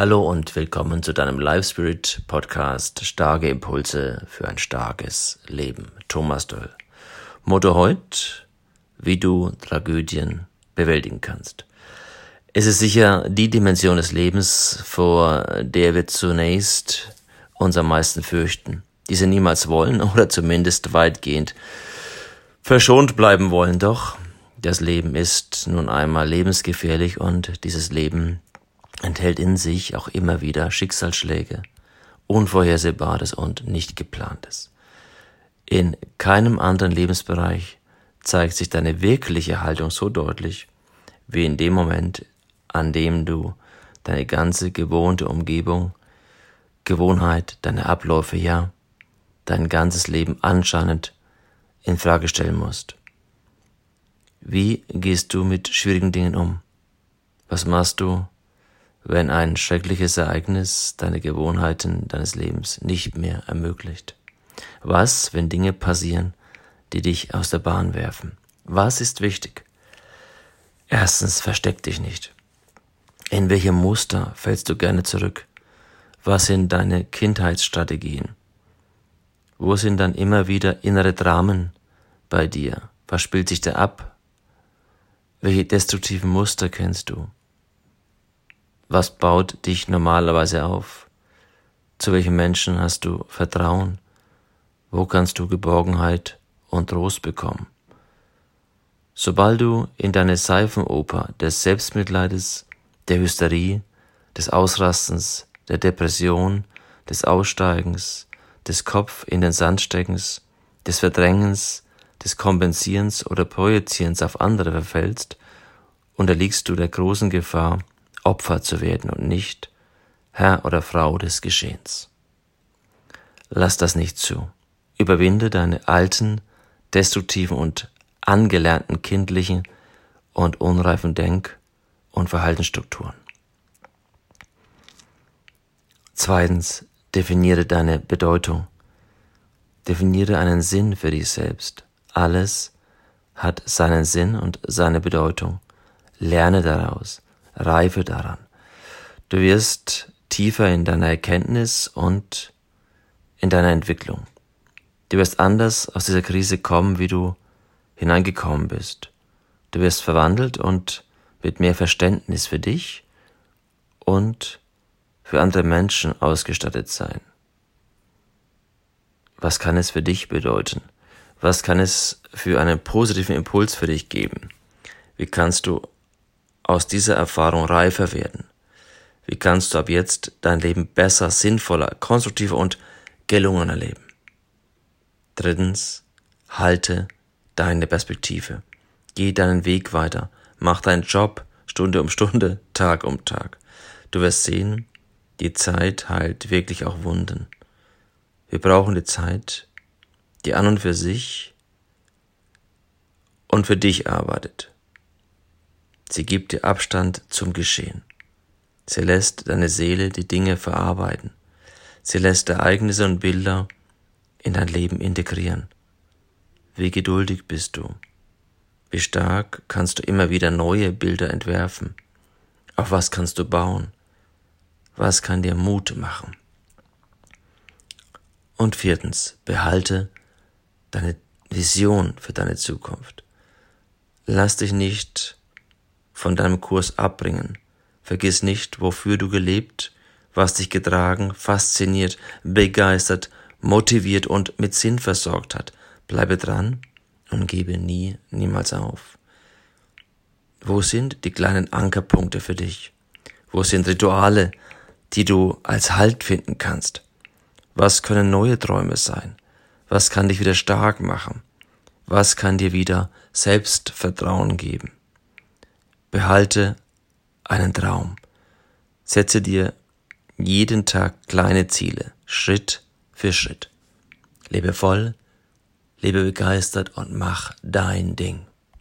Hallo und willkommen zu deinem Live Spirit Podcast Starke Impulse für ein starkes Leben. Thomas Doll. Motto heute, wie du Tragödien bewältigen kannst. Es ist sicher die Dimension des Lebens, vor der wir zunächst uns am meisten fürchten, diese niemals wollen oder zumindest weitgehend verschont bleiben wollen. Doch das Leben ist nun einmal lebensgefährlich und dieses Leben enthält in sich auch immer wieder Schicksalsschläge, Unvorhersehbares und nicht geplantes. In keinem anderen Lebensbereich zeigt sich deine wirkliche Haltung so deutlich wie in dem Moment, an dem du deine ganze gewohnte Umgebung, Gewohnheit, deine Abläufe, ja, dein ganzes Leben anscheinend in Frage stellen musst. Wie gehst du mit schwierigen Dingen um? Was machst du, wenn ein schreckliches Ereignis deine Gewohnheiten deines Lebens nicht mehr ermöglicht? Was, wenn Dinge passieren, die dich aus der Bahn werfen? Was ist wichtig? Erstens, versteck dich nicht. In welche Muster fällst du gerne zurück? Was sind deine Kindheitsstrategien? Wo sind dann immer wieder innere Dramen bei dir? Was spielt sich da ab? Welche destruktiven Muster kennst du? Was baut dich normalerweise auf? Zu welchen Menschen hast du Vertrauen? Wo kannst du Geborgenheit und Trost bekommen? Sobald du in deine Seifenoper des Selbstmitleides, der Hysterie, des Ausrastens, der Depression, des Aussteigens, des Kopf in den Sand steckens, des Verdrängens, des Kompensierens oder Projizierens auf andere verfällst, unterliegst du der großen Gefahr, Opfer zu werden und nicht Herr oder Frau des Geschehens. Lass das nicht zu. Überwinde deine alten, destruktiven und angelernten kindlichen und unreifen Denk- und Verhaltensstrukturen. Zweitens, definiere deine Bedeutung. Definiere einen Sinn für dich selbst. Alles hat seinen Sinn und seine Bedeutung. Lerne daraus reife daran. Du wirst tiefer in deiner Erkenntnis und in deiner Entwicklung. Du wirst anders aus dieser Krise kommen, wie du hineingekommen bist. Du wirst verwandelt und mit mehr Verständnis für dich und für andere Menschen ausgestattet sein. Was kann es für dich bedeuten? Was kann es für einen positiven Impuls für dich geben? Wie kannst du aus dieser Erfahrung reifer werden? Wie kannst du ab jetzt dein Leben besser, sinnvoller, konstruktiver und gelungener leben? Drittens, halte deine Perspektive. Geh deinen Weg weiter. Mach deinen Job Stunde um Stunde, Tag um Tag. Du wirst sehen, die Zeit heilt wirklich auch Wunden. Wir brauchen die Zeit, die an und für sich und für dich arbeitet. Sie gibt dir Abstand zum Geschehen. Sie lässt deine Seele die Dinge verarbeiten. Sie lässt Ereignisse und Bilder in dein Leben integrieren. Wie geduldig bist du? Wie stark kannst du immer wieder neue Bilder entwerfen? Auf was kannst du bauen? Was kann dir Mut machen? Und viertens, behalte deine Vision für deine Zukunft. Lass dich nicht von deinem Kurs abbringen. Vergiss nicht, wofür du gelebt, was dich getragen, fasziniert, begeistert, motiviert und mit Sinn versorgt hat. Bleibe dran und gebe nie, niemals auf. Wo sind die kleinen Ankerpunkte für dich? Wo sind Rituale, die du als Halt finden kannst? Was können neue Träume sein? Was kann dich wieder stark machen? Was kann dir wieder Selbstvertrauen geben? Behalte einen Traum. Setze dir jeden Tag kleine Ziele, Schritt für Schritt. Lebe voll, lebe begeistert und mach dein Ding.